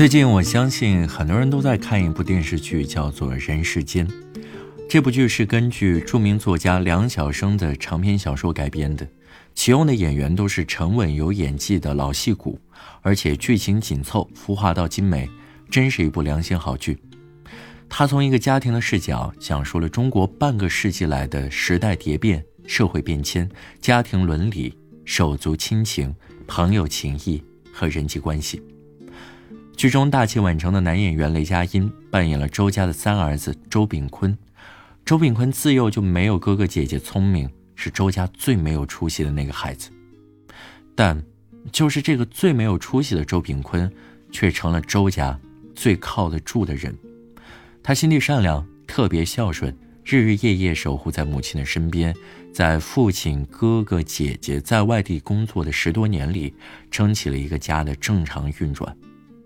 最近，我相信很多人都在看一部电视剧，叫做《人世间》。这部剧是根据著名作家梁晓声的长篇小说改编的，启用的演员都是沉稳有演技的老戏骨，而且剧情紧凑，服化到精美，真是一部良心好剧。他从一个家庭的视角，讲述了中国半个世纪来的时代蝶变、社会变迁、家庭伦理、手足亲情、朋友情谊和人际关系。剧中大器晚成的男演员雷佳音扮演了周家的三儿子周炳坤。周炳坤自幼就没有哥哥姐姐聪明，是周家最没有出息的那个孩子。但，就是这个最没有出息的周炳坤，却成了周家最靠得住的人。他心地善良，特别孝顺，日日夜夜守护在母亲的身边，在父亲、哥哥、姐姐在外地工作的十多年里，撑起了一个家的正常运转。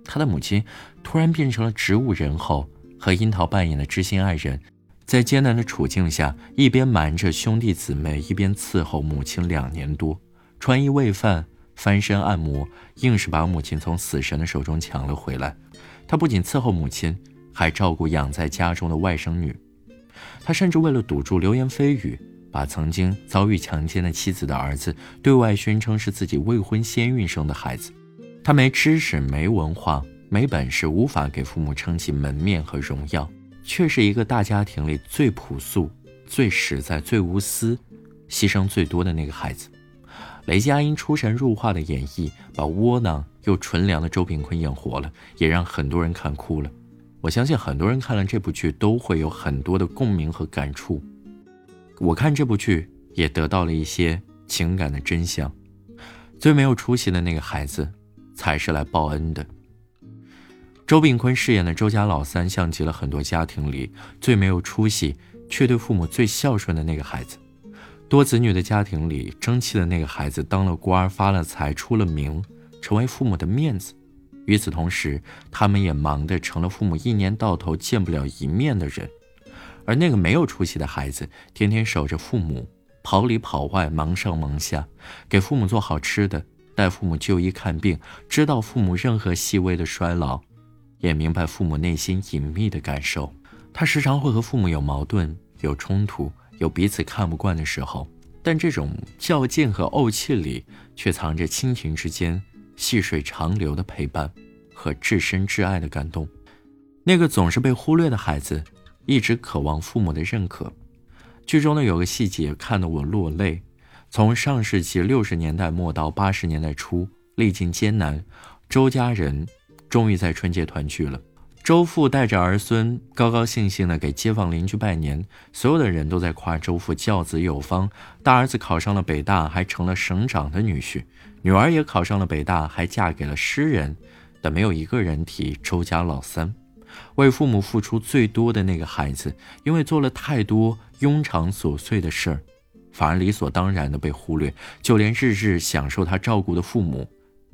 他的母亲突然变成了植物人后，和樱桃扮演的知心爱人，在艰难的处境下，一边瞒着兄弟姊妹，一边伺候母亲两年多，穿衣喂饭、翻身按摩，硬是把母亲从死神的手中抢了回来。他不仅伺候母亲，还照顾养在家中的外甥女。他甚至为了堵住流言蜚语，把曾经遭遇强奸的妻子的儿子对外宣称是自己未婚先孕生的孩子。他没知识、没文化、没本事，无法给父母撑起门面和荣耀，却是一个大家庭里最朴素、最实在、最无私、牺牲最多的那个孩子。雷佳音出神入化的演绎，把窝囊又纯良的周炳坤演活了，也让很多人看哭了。我相信很多人看了这部剧都会有很多的共鸣和感触。我看这部剧也得到了一些情感的真相。最没有出息的那个孩子。才是来报恩的。周炳坤饰演的周家老三，像极了很多家庭里最没有出息却对父母最孝顺的那个孩子。多子女的家庭里，争气的那个孩子当了官、发了财、出了名，成为父母的面子。与此同时，他们也忙得成了父母一年到头见不了一面的人。而那个没有出息的孩子，天天守着父母，跑里跑外，忙上忙下，给父母做好吃的。带父母就医看病，知道父母任何细微的衰老，也明白父母内心隐秘的感受。他时常会和父母有矛盾、有冲突、有彼此看不惯的时候，但这种较劲和怄气里，却藏着亲情之间细水长流的陪伴和至深至爱的感动。那个总是被忽略的孩子，一直渴望父母的认可。剧中呢有个细节，看得我落泪。从上世纪六十年代末到八十年代初，历尽艰难，周家人终于在春节团聚了。周父带着儿孙，高高兴兴地给街坊邻居拜年，所有的人都在夸周父教子有方，大儿子考上了北大，还成了省长的女婿；女儿也考上了北大，还嫁给了诗人。但没有一个人提周家老三，为父母付出最多的那个孩子，因为做了太多庸常琐碎的事儿。反而理所当然的被忽略，就连日日享受他照顾的父母，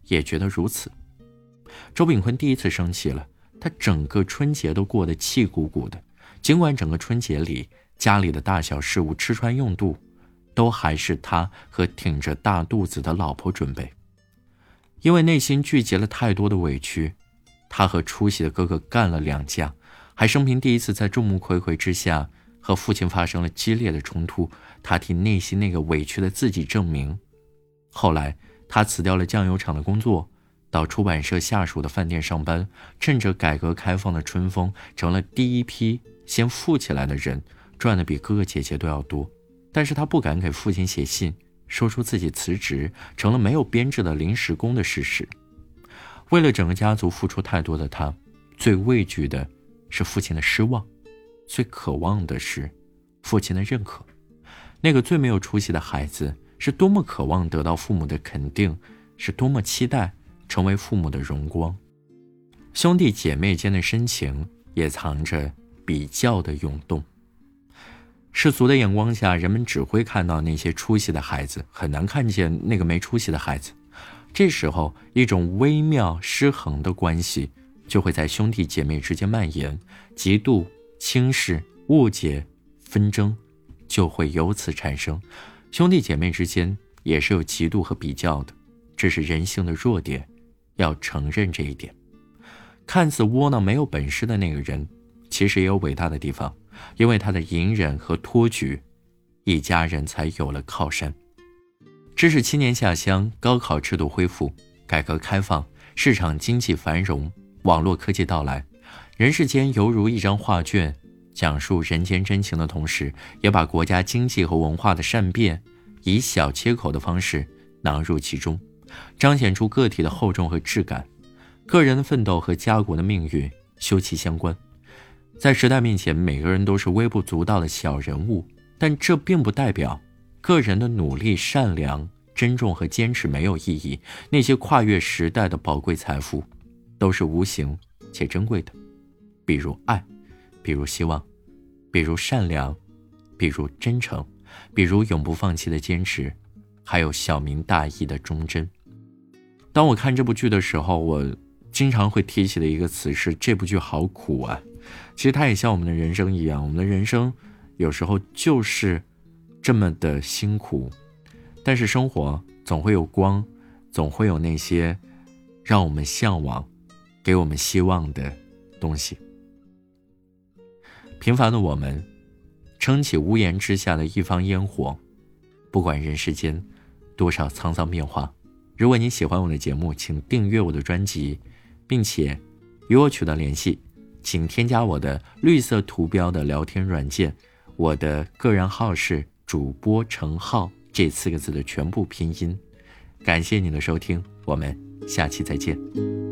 也觉得如此。周炳坤第一次生气了，他整个春节都过得气鼓鼓的。尽管整个春节里家里的大小事务、吃穿用度，都还是他和挺着大肚子的老婆准备。因为内心聚集了太多的委屈，他和出息的哥哥干了两架，还生平第一次在众目睽睽之下。和父亲发生了激烈的冲突，他替内心那个委屈的自己证明。后来，他辞掉了酱油厂的工作，到出版社下属的饭店上班，趁着改革开放的春风，成了第一批先富起来的人，赚的比哥哥姐姐都要多。但是他不敢给父亲写信，说出自己辞职，成了没有编制的临时工的事实。为了整个家族付出太多的他，最畏惧的是父亲的失望。最渴望的是父亲的认可，那个最没有出息的孩子是多么渴望得到父母的肯定，是多么期待成为父母的荣光。兄弟姐妹间的深情也藏着比较的涌动。世俗的眼光下，人们只会看到那些出息的孩子，很难看见那个没出息的孩子。这时候，一种微妙失衡的关系就会在兄弟姐妹之间蔓延，嫉妒。轻视、误解、纷争，就会由此产生。兄弟姐妹之间也是有嫉妒和比较的，这是人性的弱点，要承认这一点。看似窝囊没有本事的那个人，其实也有伟大的地方，因为他的隐忍和托举，一家人才有了靠山。知识青年下乡，高考制度恢复，改革开放，市场经济繁荣，网络科技到来，人世间犹如一张画卷，讲述人间真情的同时，也把国家经济和文化的善变，以小切口的方式囊入其中。彰显出个体的厚重和质感，个人的奋斗和家国的命运休戚相关。在时代面前，每个人都是微不足道的小人物，但这并不代表个人的努力、善良、珍重和坚持没有意义。那些跨越时代的宝贵财富，都是无形且珍贵的，比如爱，比如希望，比如善良，比如真诚，比如永不放弃的坚持，还有小明大义的忠贞。当我看这部剧的时候，我经常会提起的一个词是：这部剧好苦啊！其实它也像我们的人生一样，我们的人生有时候就是这么的辛苦，但是生活总会有光，总会有那些让我们向往、给我们希望的东西。平凡的我们，撑起屋檐之下的一方烟火，不管人世间多少沧桑变化。如果你喜欢我的节目，请订阅我的专辑，并且与我取得联系，请添加我的绿色图标的聊天软件。我的个人号是主播程浩这四个字的全部拼音。感谢你的收听，我们下期再见。